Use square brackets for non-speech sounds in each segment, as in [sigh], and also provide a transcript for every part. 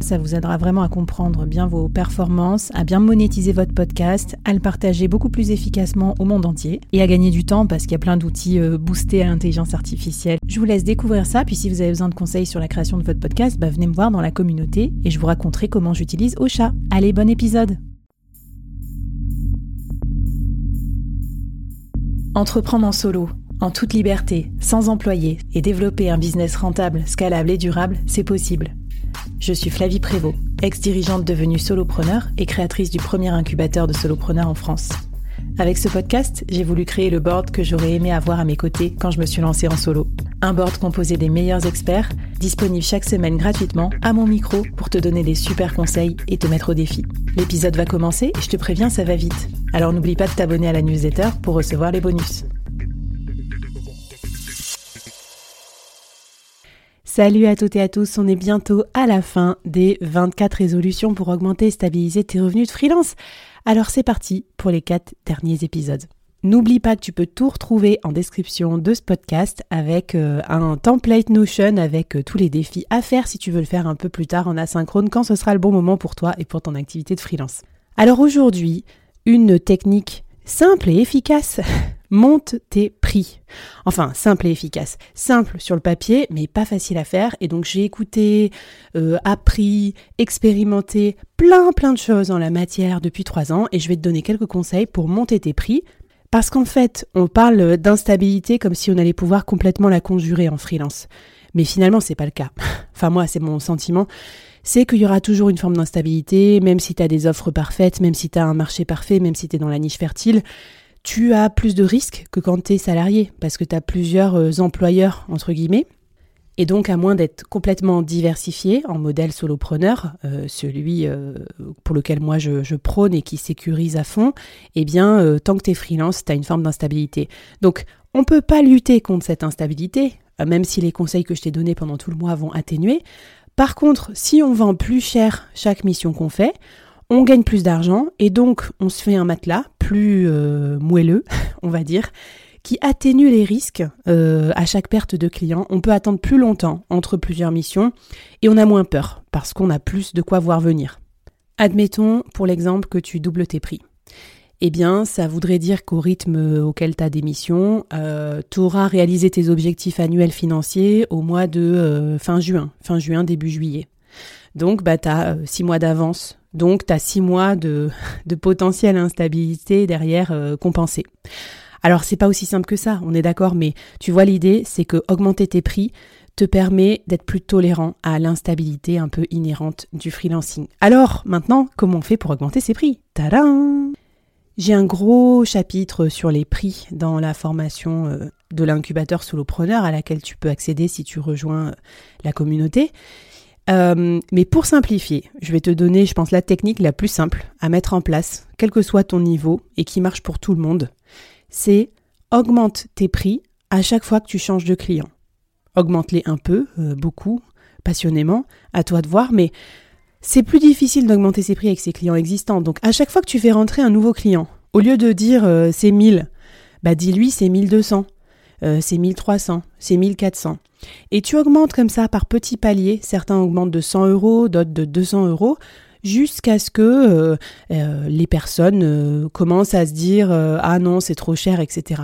Ça vous aidera vraiment à comprendre bien vos performances, à bien monétiser votre podcast, à le partager beaucoup plus efficacement au monde entier et à gagner du temps parce qu'il y a plein d'outils euh, boostés à l'intelligence artificielle. Je vous laisse découvrir ça, puis si vous avez besoin de conseils sur la création de votre podcast, bah, venez me voir dans la communauté et je vous raconterai comment j'utilise Ocha. Allez, bon épisode Entreprendre en solo, en toute liberté, sans employé et développer un business rentable, scalable et durable, c'est possible. Je suis Flavie Prévost, ex-dirigeante devenue solopreneur et créatrice du premier incubateur de solopreneurs en France. Avec ce podcast, j'ai voulu créer le board que j'aurais aimé avoir à mes côtés quand je me suis lancée en solo. Un board composé des meilleurs experts, disponible chaque semaine gratuitement à mon micro pour te donner des super conseils et te mettre au défi. L'épisode va commencer je te préviens, ça va vite. Alors n'oublie pas de t'abonner à la newsletter pour recevoir les bonus. Salut à toutes et à tous, on est bientôt à la fin des 24 résolutions pour augmenter et stabiliser tes revenus de freelance. Alors c'est parti pour les 4 derniers épisodes. N'oublie pas que tu peux tout retrouver en description de ce podcast avec euh, un template Notion avec euh, tous les défis à faire si tu veux le faire un peu plus tard en asynchrone quand ce sera le bon moment pour toi et pour ton activité de freelance. Alors aujourd'hui, une technique simple et efficace [laughs] monte tes prix. Enfin, simple et efficace. Simple sur le papier, mais pas facile à faire. Et donc j'ai écouté, euh, appris, expérimenté plein plein de choses en la matière depuis trois ans et je vais te donner quelques conseils pour monter tes prix. Parce qu'en fait, on parle d'instabilité comme si on allait pouvoir complètement la conjurer en freelance. Mais finalement, c'est pas le cas. [laughs] enfin, moi, c'est mon sentiment. C'est qu'il y aura toujours une forme d'instabilité, même si tu as des offres parfaites, même si tu as un marché parfait, même si tu es dans la niche fertile tu as plus de risques que quand tu es salarié, parce que tu as plusieurs euh, employeurs, entre guillemets. Et donc, à moins d'être complètement diversifié en modèle solopreneur, euh, celui euh, pour lequel moi je, prône et qui sécurise à fond, eh bien, tant que tu es freelance, tu as une forme d'instabilité. Donc, on ne peut pas lutter contre cette instabilité, même si les conseils que je t'ai donnés pendant tout le mois vont atténuer. Par contre, si on vend plus cher chaque mission qu'on fait, on gagne plus d'argent et donc on se fait un matelas plus euh, moelleux, [laughs] on va dire, qui atténue les risques euh, à chaque perte de client. On peut attendre plus longtemps entre plusieurs missions et on a moins peur parce qu'on a plus de quoi voir venir. Admettons pour l'exemple que tu doubles tes prix. Eh bien, ça voudrait dire qu'au rythme auquel tu as des missions, euh, tu auras réalisé tes objectifs annuels financiers au mois de fin juin, fin juin, début juillet. Donc, bah, tu as six mois d'avance donc, tu as six mois de, de potentielle instabilité derrière euh, compensée. Alors, c'est pas aussi simple que ça, on est d'accord, mais tu vois, l'idée, c'est que augmenter tes prix te permet d'être plus tolérant à l'instabilité un peu inhérente du freelancing. Alors, maintenant, comment on fait pour augmenter ses prix? Tadam J'ai un gros chapitre sur les prix dans la formation euh, de l'incubateur solopreneur à laquelle tu peux accéder si tu rejoins euh, la communauté. Euh, mais pour simplifier, je vais te donner, je pense, la technique la plus simple à mettre en place, quel que soit ton niveau et qui marche pour tout le monde. C'est augmente tes prix à chaque fois que tu changes de client. Augmente-les un peu, euh, beaucoup, passionnément, à toi de voir, mais c'est plus difficile d'augmenter ses prix avec ses clients existants. Donc à chaque fois que tu fais rentrer un nouveau client, au lieu de dire euh, c'est 1000, bah dis-lui c'est 1200. Euh, c'est 1300, c'est 1400. Et tu augmentes comme ça par petits paliers, certains augmentent de 100 euros, d'autres de 200 euros, jusqu'à ce que euh, euh, les personnes commencent à se dire ah non c'est trop cher, etc.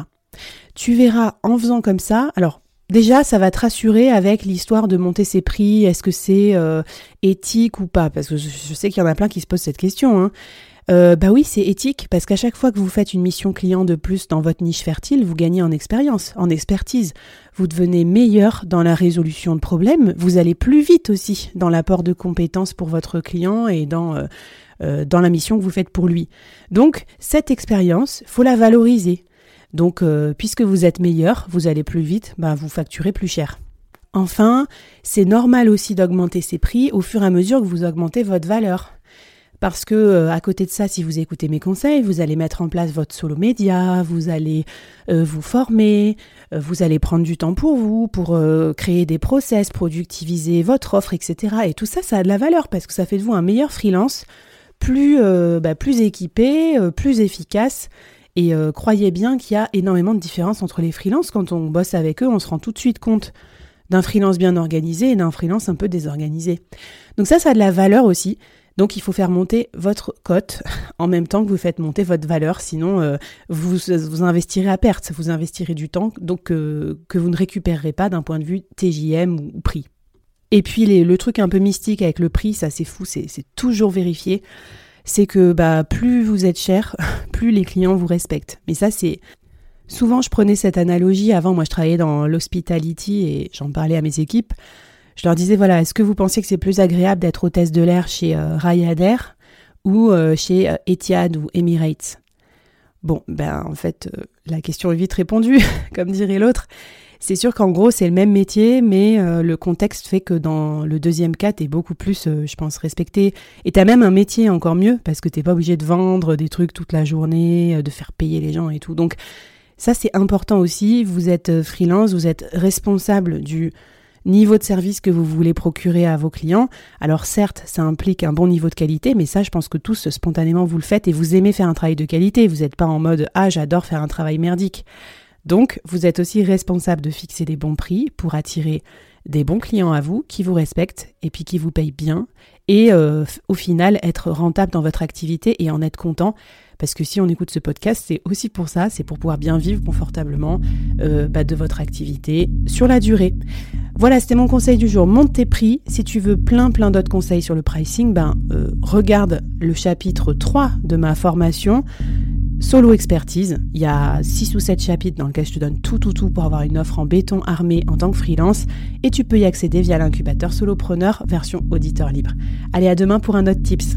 Tu verras en faisant comme ça, alors Déjà, ça va te rassurer avec l'histoire de monter ses prix. Est-ce que c'est éthique ou pas? Parce que je, sais qu'il y en a plein qui se posent cette question. Hein. Euh, bah oui, c'est éthique parce qu'à chaque fois que vous faites une mission client de plus dans votre niche fertile, vous gagnez en expérience, en expertise. Vous devenez meilleur dans la résolution de problèmes. Vous allez plus vite aussi dans l'apport de compétences pour votre client et dans euh, euh, dans la mission que vous faites pour lui. Donc cette expérience, faut la valoriser. Donc puisque vous êtes meilleur, vous allez plus vite, bah vous facturez plus cher. Enfin, c'est normal aussi d'augmenter ses prix au fur et à mesure que vous augmentez votre valeur. Parce que euh, à côté de ça, si vous écoutez mes conseils, vous allez mettre en place votre solo média, vous allez euh, vous former, euh, vous allez prendre du temps pour vous, pour créer des process, productiviser votre offre, etc. Et tout ça, ça a de la valeur parce que ça fait de vous un meilleur freelance, plus, bah, plus équipé, plus efficace. Et croyez bien qu'il y a énormément de différences entre les freelances. Quand on bosse avec eux, on se rend tout de suite compte d'un freelance bien organisé et d'un freelance un peu désorganisé. Donc ça, ça a de la valeur aussi. Donc il faut faire monter votre cote [laughs] en même temps que vous faites monter votre valeur, sinon euh, vous, vous investirez à perte, vous investirez du temps donc euh, que vous ne récupérerez pas d'un point de vue TJM ou, prix. Et puis le truc un peu mystique avec le prix, ça c'est fou, c'est toujours vérifié, c'est que bah, plus vous êtes cher, [laughs] plus les clients vous respectent. Mais ça c'est... Souvent je prenais cette analogie, avant moi je travaillais dans l'hospitality et j'en parlais à mes équipes, je leur disais, voilà, est-ce que vous pensez que c'est plus agréable d'être hôtesse de l'air chez euh, Ryanair ou euh, chez euh, Etihad ou Emirates? Bon, ben en fait, la question est vite répondue, [laughs] comme dirait l'autre. C'est sûr qu'en gros, c'est le même métier, mais le contexte fait que dans le deuxième cas, t'es beaucoup plus, je pense, respecté. Et t'as même un métier encore mieux, parce que t'es pas obligé de vendre des trucs toute la journée, de faire payer les gens et tout. Donc, ça, c'est important aussi. Vous êtes freelance, vous êtes responsable du niveau de service que vous voulez procurer à vos clients. Alors certes, ça implique un bon niveau de qualité, mais ça, je pense que tous, spontanément, vous le faites et vous aimez faire un travail de qualité. Vous n'êtes pas en mode ⁇ Ah, j'adore faire un travail merdique ⁇ donc, vous êtes aussi responsable de fixer des bons prix pour attirer des bons clients à vous qui vous respectent et puis qui vous payent bien et euh, au final être rentable dans votre activité et en être content parce que si on écoute ce podcast, c'est aussi pour ça, c'est pour pouvoir bien vivre confortablement euh, bah, de votre activité sur la durée. Voilà, c'était mon conseil du jour. Monte tes prix. Si tu veux plein plein d'autres conseils sur le pricing, ben euh, regarde le chapitre 3 de ma formation Solo Expertise. Il y a 6 ou 7 chapitres dans lesquels je te donne tout tout tout pour avoir une offre en béton armé en tant que freelance et tu peux y accéder via l'incubateur Solopreneur version auditeur libre. Allez, à demain pour un autre tips.